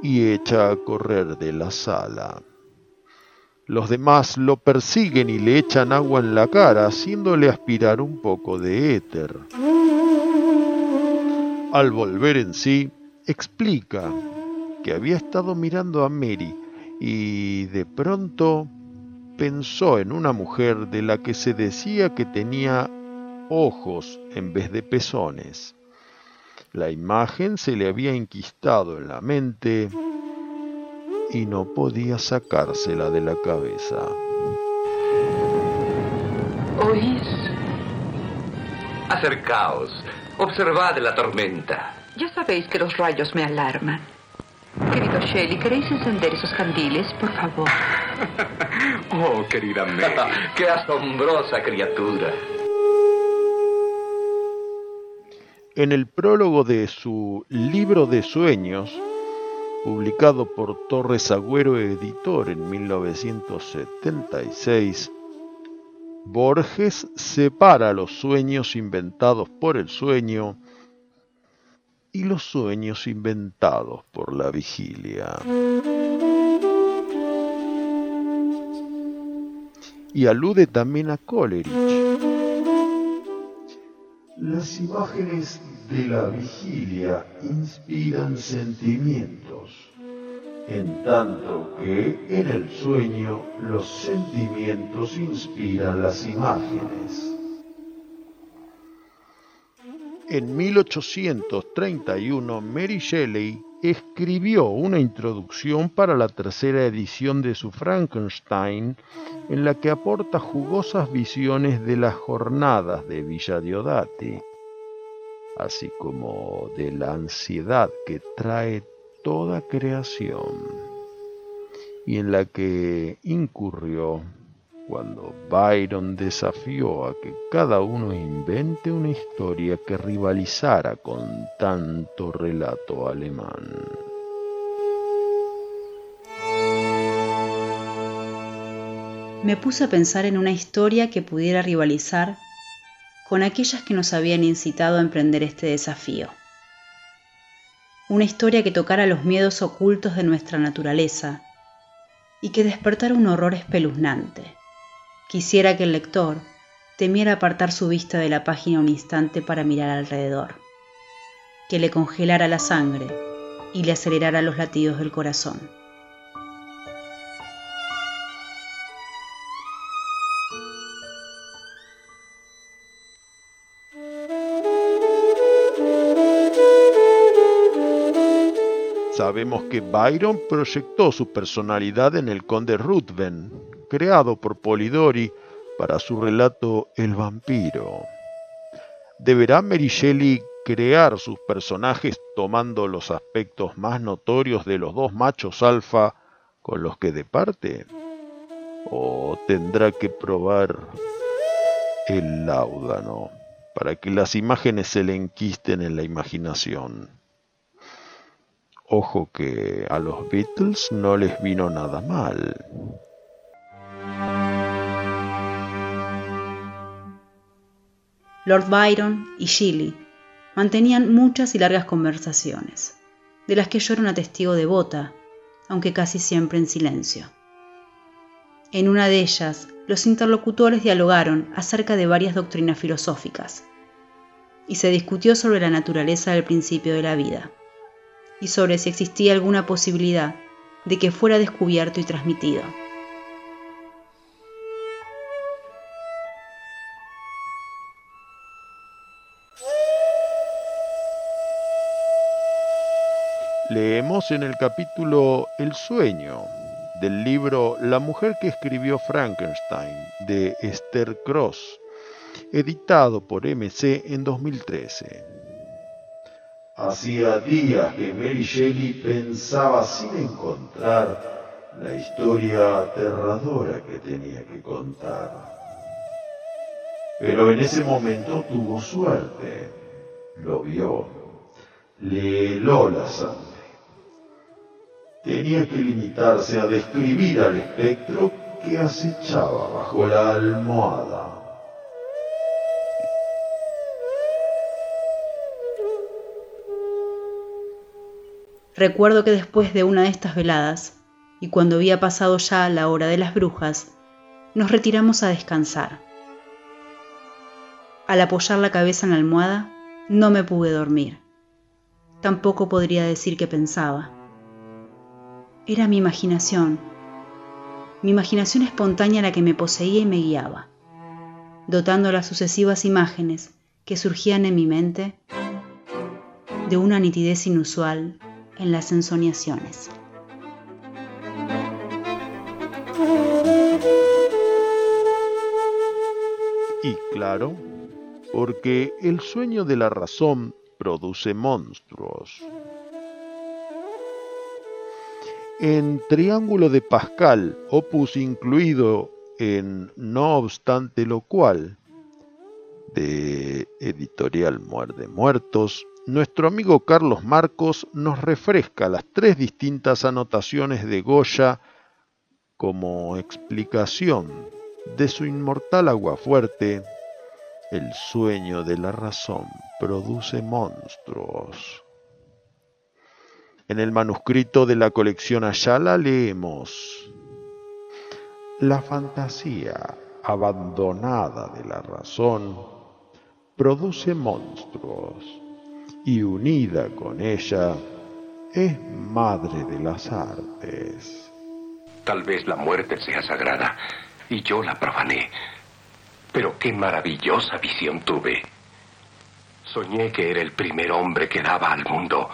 y echa a correr de la sala. Los demás lo persiguen y le echan agua en la cara, haciéndole aspirar un poco de éter. Al volver en sí, explica que había estado mirando a Mary y de pronto pensó en una mujer de la que se decía que tenía ojos en vez de pezones. La imagen se le había enquistado en la mente y no podía sacársela de la cabeza. ¿Oís? Acercaos, observad la tormenta. Ya sabéis que los rayos me alarman. Querido Shelley, ¿queréis encender esos candiles, por favor? [LAUGHS] oh, querida Mary, qué asombrosa criatura. En el prólogo de su libro de sueños, publicado por Torres Agüero Editor en 1976, Borges separa los sueños inventados por el sueño y los sueños inventados por la vigilia. Y alude también a Coleridge. Las imágenes de la vigilia inspiran sentimientos, en tanto que en el sueño los sentimientos inspiran las imágenes. En 1831, Mary Shelley escribió una introducción para la tercera edición de su Frankenstein, en la que aporta jugosas visiones de las jornadas de Villa Diodati, así como de la ansiedad que trae toda creación, y en la que incurrió cuando Byron desafió a que cada uno invente una historia que rivalizara con tanto relato alemán. Me puse a pensar en una historia que pudiera rivalizar con aquellas que nos habían incitado a emprender este desafío. Una historia que tocara los miedos ocultos de nuestra naturaleza y que despertara un horror espeluznante Quisiera que el lector temiera apartar su vista de la página un instante para mirar alrededor, que le congelara la sangre y le acelerara los latidos del corazón. Sabemos que Byron proyectó su personalidad en el conde Ruthven, creado por Polidori para su relato El vampiro. ¿Deberá Mary Shelley crear sus personajes tomando los aspectos más notorios de los dos machos alfa con los que departe? ¿O tendrá que probar el láudano para que las imágenes se le enquisten en la imaginación? Ojo que a los Beatles no les vino nada mal. Lord Byron y Shelley mantenían muchas y largas conversaciones, de las que yo era una testigo devota, aunque casi siempre en silencio. En una de ellas, los interlocutores dialogaron acerca de varias doctrinas filosóficas, y se discutió sobre la naturaleza del principio de la vida, y sobre si existía alguna posibilidad de que fuera descubierto y transmitido. Leemos en el capítulo El sueño del libro La mujer que escribió Frankenstein de Esther Cross, editado por MC en 2013. Hacía días que Mary Shelley pensaba sin encontrar la historia aterradora que tenía que contar. Pero en ese momento tuvo suerte. Lo vio. Le heló la sangre tenía que limitarse a describir al espectro que acechaba bajo la almohada. Recuerdo que después de una de estas veladas y cuando había pasado ya la hora de las brujas, nos retiramos a descansar. Al apoyar la cabeza en la almohada, no me pude dormir. Tampoco podría decir que pensaba. Era mi imaginación, mi imaginación espontánea la que me poseía y me guiaba, dotando las sucesivas imágenes que surgían en mi mente de una nitidez inusual en las ensoñaciones. Y claro, porque el sueño de la razón produce monstruos. En Triángulo de Pascal, opus incluido en No obstante lo cual, de editorial Muerde Muertos, nuestro amigo Carlos Marcos nos refresca las tres distintas anotaciones de Goya como explicación de su inmortal aguafuerte, el sueño de la razón produce monstruos. En el manuscrito de la colección Ayala leemos, La fantasía abandonada de la razón produce monstruos y unida con ella es madre de las artes. Tal vez la muerte sea sagrada y yo la profané. Pero qué maravillosa visión tuve. Soñé que era el primer hombre que daba al mundo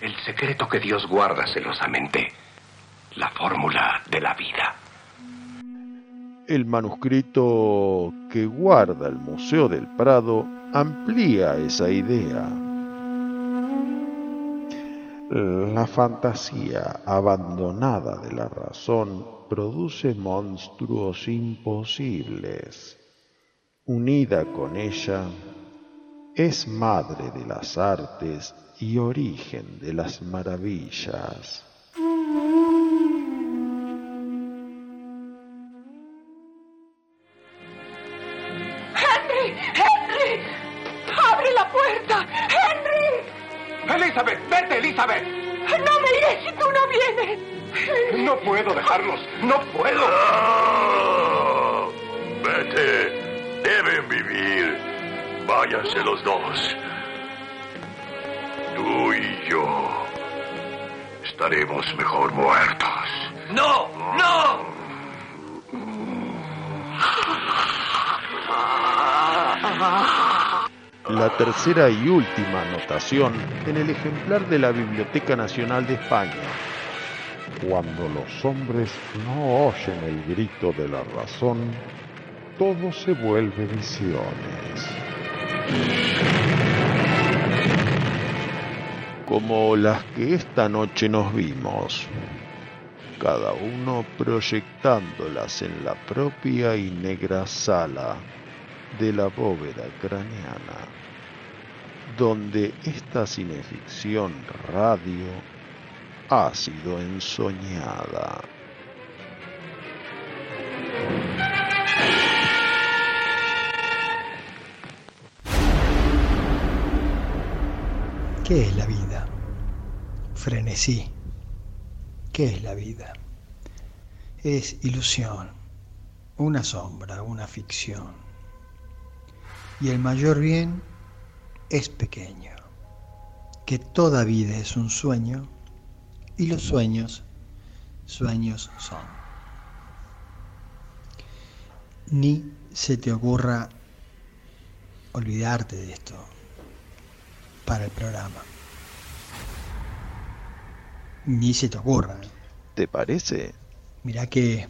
el secreto que Dios guarda celosamente, la fórmula de la vida. El manuscrito que guarda el Museo del Prado amplía esa idea. La fantasía abandonada de la razón produce monstruos imposibles. Unida con ella, es madre de las artes y origen de las maravillas. Elizabeth, vete, Elizabeth. No me iré si tú no vienes. No puedo dejarlos, no puedo. Vete. Deben vivir. Váyanse los dos. Tú y yo estaremos mejor muertos. No, no. La tercera y última anotación en el ejemplar de la Biblioteca Nacional de España. Cuando los hombres no oyen el grito de la razón, todo se vuelve visiones. Como las que esta noche nos vimos, cada uno proyectándolas en la propia y negra sala de la bóveda craneana, donde esta cineficción radio ha sido ensoñada. ¿Qué es la vida? Frenesí. ¿Qué es la vida? Es ilusión, una sombra, una ficción. Y el mayor bien es pequeño, que toda vida es un sueño y los sueños, sueños son. Ni se te ocurra olvidarte de esto para el programa. Ni se te ocurra. ¿Te parece? Mirá que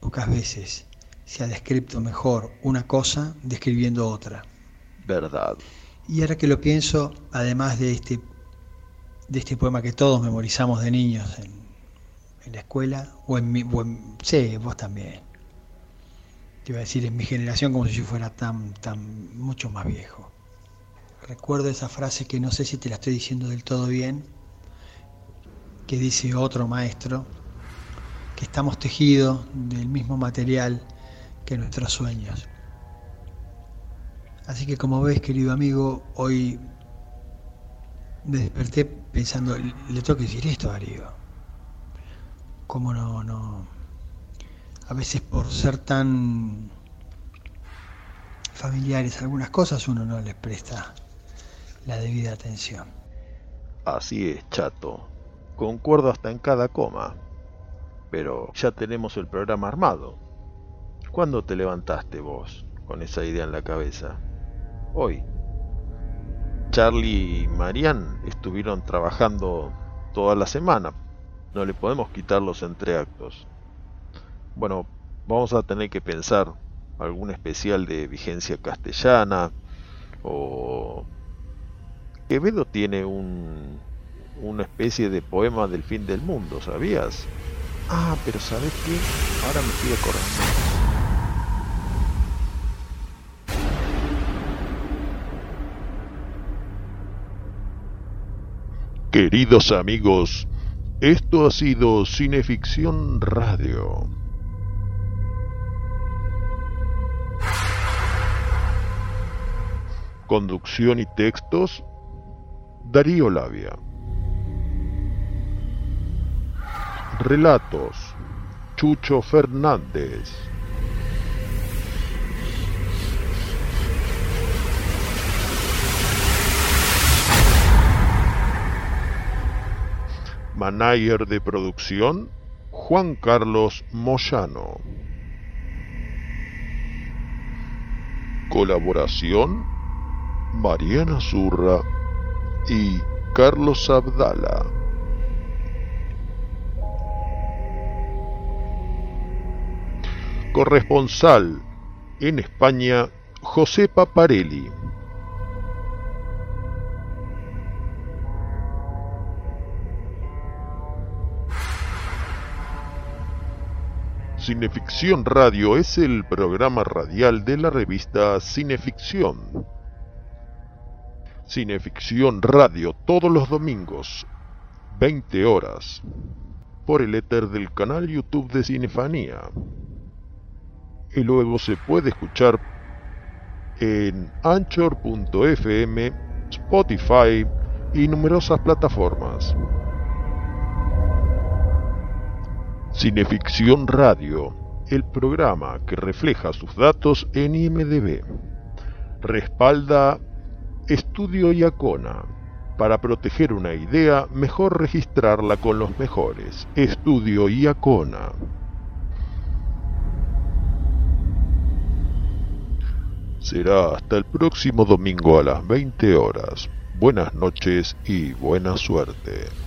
pocas veces se ha descrito mejor una cosa describiendo otra. Verdad. Y ahora que lo pienso, además de este, de este poema que todos memorizamos de niños en, la escuela, o en mi, sí, vos también. Te iba a decir en mi generación como si yo fuera tan, tan, mucho más viejo. Recuerdo esa frase que no sé si te la estoy diciendo del todo bien, que dice otro maestro, que estamos tejidos del mismo material que nuestros sueños. Así que como ves, querido amigo, hoy me desperté pensando, le tengo que decir esto a Darío. cómo no, no, a veces por ser tan familiares algunas cosas uno no les presta la debida atención. Así es, chato. Concuerdo hasta en cada coma. Pero ya tenemos el programa armado. ¿Cuándo te levantaste vos con esa idea en la cabeza? Hoy. Charlie y Marianne estuvieron trabajando toda la semana. No le podemos quitar los entreactos. Bueno, vamos a tener que pensar algún especial de vigencia castellana o Quevedo tiene un, una especie de poema del fin del mundo, ¿sabías? Ah, pero ¿sabes qué? Ahora me estoy acordando. Queridos amigos, esto ha sido Cineficción Radio. Conducción y textos, Darío Labia. Relatos, Chucho Fernández. Manager de producción, Juan Carlos Moyano. Colaboración, Mariana Zurra y Carlos Abdala. Corresponsal en España, José Paparelli. Cineficción Radio es el programa radial de la revista Cineficción. Cineficción Radio todos los domingos, 20 horas, por el éter del canal YouTube de Cinefanía. Y luego se puede escuchar en anchor.fm, Spotify y numerosas plataformas. Cineficción Radio, el programa que refleja sus datos en IMDB. Respalda Estudio Iacona. Para proteger una idea, mejor registrarla con los mejores. Estudio Iacona. Será hasta el próximo domingo a las 20 horas. Buenas noches y buena suerte.